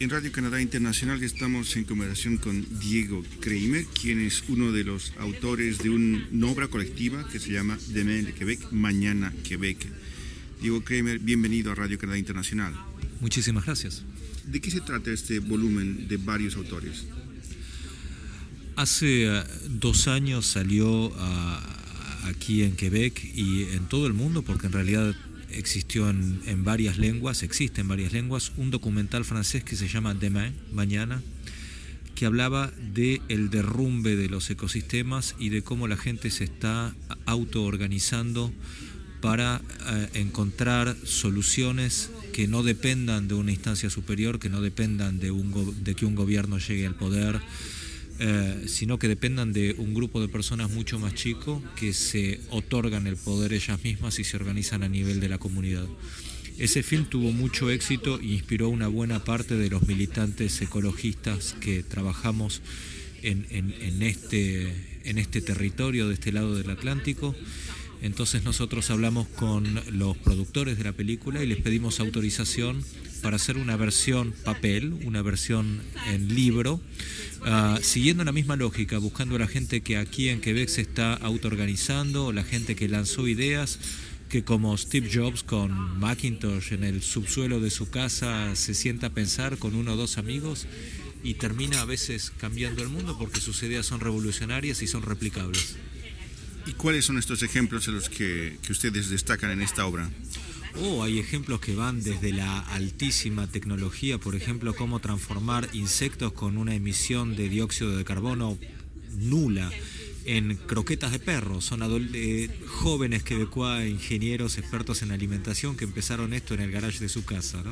En Radio Canadá Internacional estamos en conversación con Diego Kramer, quien es uno de los autores de una obra colectiva que se llama Demain de Quebec, Mañana Quebec. Diego Kramer, bienvenido a Radio Canadá Internacional. Muchísimas gracias. ¿De qué se trata este volumen de varios autores? Hace eh, dos años salió ah, aquí en Quebec y en todo el mundo, porque en realidad existió en, varias lenguas, existe en varias lenguas, un documental francés que se llama Demain, Mañana, que hablaba de el derrumbe de los ecosistemas y de cómo la gente se está autoorganizando para eh, encontrar soluciones que no dependan de una instancia superior, que no dependan de, un de que un gobierno llegue al poder, eh, sino que dependan de un grupo de personas mucho más chico que se otorgan el poder ellas mismas y se organizan a nivel de la comunidad. Ese film tuvo mucho éxito e inspiró una buena parte de los militantes ecologistas que trabajamos en, este, en este territorio de este lado del Atlántico. Entonces nosotros hablamos con los productores de la película y les pedimos autorización para hacer una versión papel, una versión en libro, ah, siguiendo la misma lógica, buscando a la gente que aquí en Quebec se está autoorganizando, la gente que lanzó ideas, que como Steve Jobs con Macintosh en el subsuelo de su casa se sienta a pensar con uno o dos amigos y termina a veces cambiando el mundo porque sus ideas son revolucionarias y son replicables. ¿Y cuáles son estos ejemplos en los que ustedes destacan en esta obra? Oh, hay ejemplos que van desde la altísima tecnología, por ejemplo, cómo transformar insectos con una emisión de dióxido de carbono nula en croquetas de perro. Son eh, jóvenes quebecuá, ingenieros, expertos en alimentación que empezaron esto en el garage de su casa.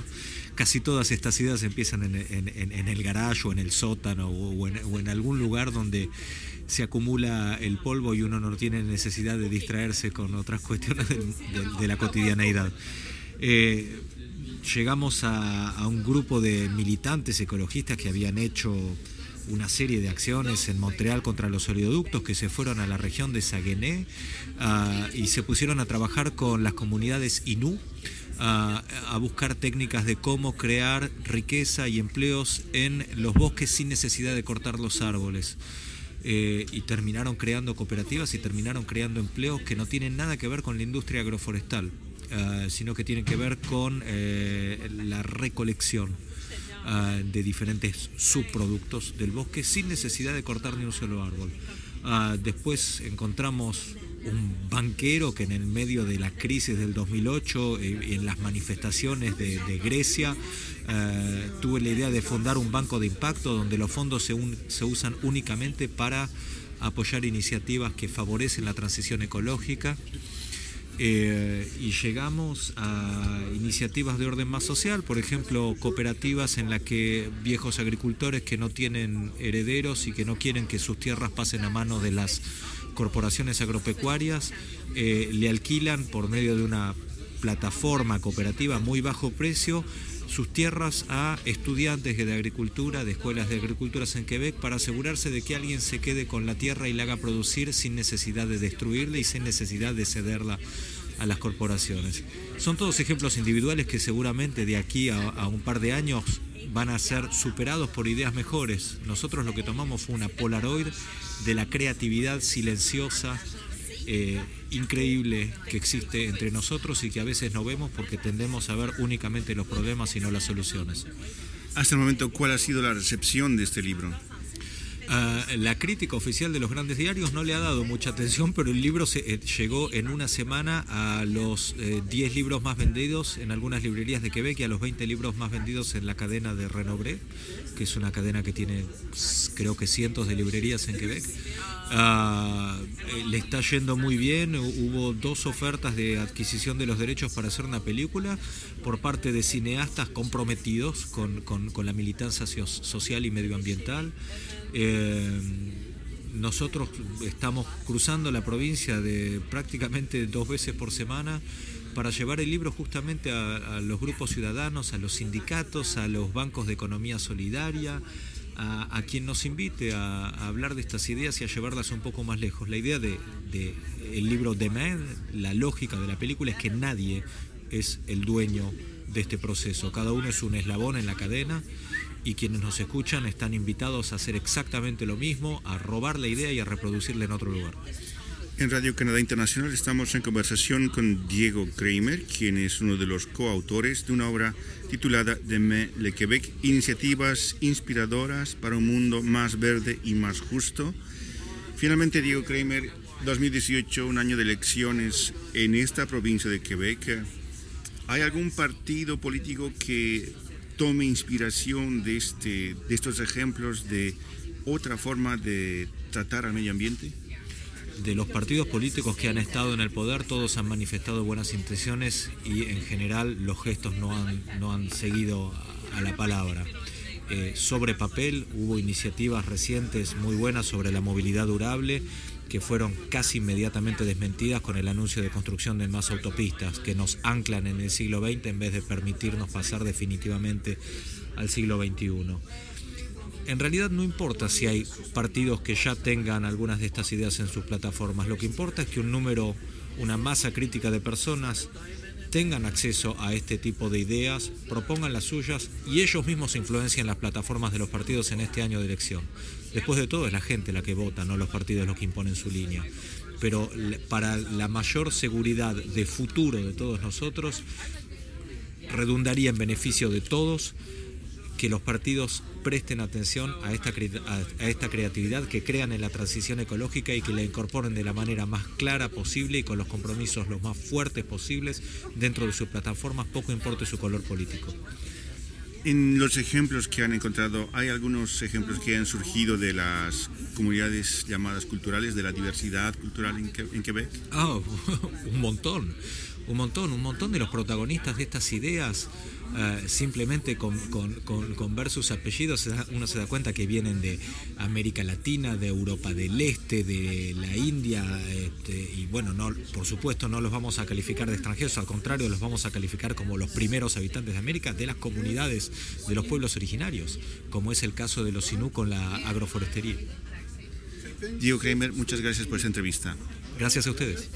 Casi todas estas ideas empiezan en, el garage o en el sótano o en algún lugar donde se acumula el polvo y uno no tiene necesidad de distraerse con otras cuestiones de, la cotidianeidad. Eh, llegamos a, un grupo de militantes ecologistas que habían hecho una serie de acciones en Montreal contra los oleoductos que se fueron a la región de Saguenay ah, y se pusieron a trabajar con las comunidades Inú a, a, buscar técnicas de cómo crear riqueza y empleos en los bosques sin necesidad de cortar los árboles. Eh, y terminaron creando cooperativas y terminaron creando empleos que no tienen nada que ver con la industria agroforestal, eh, sino que tienen que ver con eh, la recolección de diferentes subproductos del bosque sin necesidad de cortar ni un solo árbol. después encontramos un banquero que en el medio de la crisis del 2008, en las manifestaciones de, de Grecia, eh, tuve la idea de fundar un banco de impacto donde los fondos se, se usan únicamente para apoyar iniciativas que favorecen la transición ecológica. Eh, y llegamos a iniciativas de orden más social, por ejemplo, cooperativas en las que viejos agricultores que no tienen herederos y que no quieren que sus tierras pasen a manos de las corporaciones agropecuarias, eh, le alquilan por medio de una plataforma cooperativa muy bajo precio sus tierras a estudiantes de agricultura, de escuelas de agricultura en Quebec, para asegurarse de que alguien se quede con la tierra y la haga producir sin necesidad de destruirla y sin necesidad de cederla a las corporaciones. Son todos ejemplos individuales que seguramente de aquí a, un par de años van a ser superados por ideas mejores. Nosotros lo que tomamos fue una Polaroid de la creatividad silenciosa eh, increíble que existe entre nosotros y que a veces no vemos porque tendemos a ver únicamente los problemas y no las soluciones. Hasta el momento, ¿cuál ha sido la recepción de este libro? Ah, la crítica oficial de los grandes diarios no le ha dado mucha atención, pero el libro se, eh, llegó en una semana a los 10 eh, libros más vendidos en algunas librerías de Quebec y a los 20 libros más vendidos en la cadena de Renobré, que es una cadena que tiene creo que cientos de librerías en Quebec. Eh, le está yendo muy bien, hubo dos ofertas de adquisición de los derechos para hacer una película por parte de cineastas comprometidos con, con la militancia social y medioambiental. Eh, nosotros estamos cruzando la provincia de prácticamente dos veces por semana para llevar el libro justamente a, los grupos ciudadanos, a los sindicatos, a los bancos de economía solidaria, a, quien nos invite a, hablar de estas ideas y a llevarlas un poco más lejos. La idea de, el libro de Man, la lógica de la película es que nadie es el dueño de este proceso, cada uno es un eslabón en la cadena y quienes nos escuchan están invitados a hacer exactamente lo mismo, a robar la idea y a reproducirla en otro lugar. En Radio Canadá Internacional estamos en conversación con Diego Kramer, quien es uno de los coautores de una obra titulada Demain le Québec, Iniciativas inspiradoras para un mundo más verde y más justo. Finalmente, Diego Kramer, 2018, un año de elecciones en esta provincia de Quebec. ¿Hay algún partido político que tome inspiración de, este, de estos ejemplos de otra forma de tratar al medio ambiente? de los partidos políticos que han estado en el poder, todos han manifestado buenas intenciones y en general los gestos no han, no han seguido a la palabra. Eh, sobre papel hubo iniciativas recientes muy buenas sobre la movilidad durable que fueron casi inmediatamente desmentidas con el anuncio de construcción de más autopistas que nos anclan en el siglo XX en vez de permitirnos pasar definitivamente al siglo XXI en realidad no importa si hay partidos que ya tengan algunas de estas ideas en sus plataformas, lo que importa es que un número, una masa crítica de personas tengan acceso a este tipo de ideas, propongan las suyas y ellos mismos influencien las plataformas de los partidos en este año de elección. Después de todo es la gente la que vota, no los partidos los que imponen su línea. Pero para la mayor seguridad de futuro de todos nosotros, redundaría en beneficio de todos que los partidos presten atención a esta, a esta creatividad, que crean en la transición ecológica y que la incorporen de la manera más clara posible y con los compromisos los más fuertes posibles dentro de sus plataformas, poco importe su color político. En los ejemplos que han encontrado, ¿hay algunos ejemplos que han surgido de las comunidades llamadas culturales, de la diversidad cultural en, Quebec? Ah, un montón, un montón, un montón de los protagonistas de estas ideas eh, simplemente con, ver sus apellidos uno se da cuenta que vienen de América Latina, de Europa del Este, de la India, este, y bueno, no, por supuesto no los vamos a calificar de extranjeros, al contrario, los vamos a calificar como los primeros habitantes de América, de las comunidades de los pueblos originarios, como es el caso de los Sinú con la agroforestería. Diego Kramer, muchas gracias por esta entrevista. Gracias a ustedes.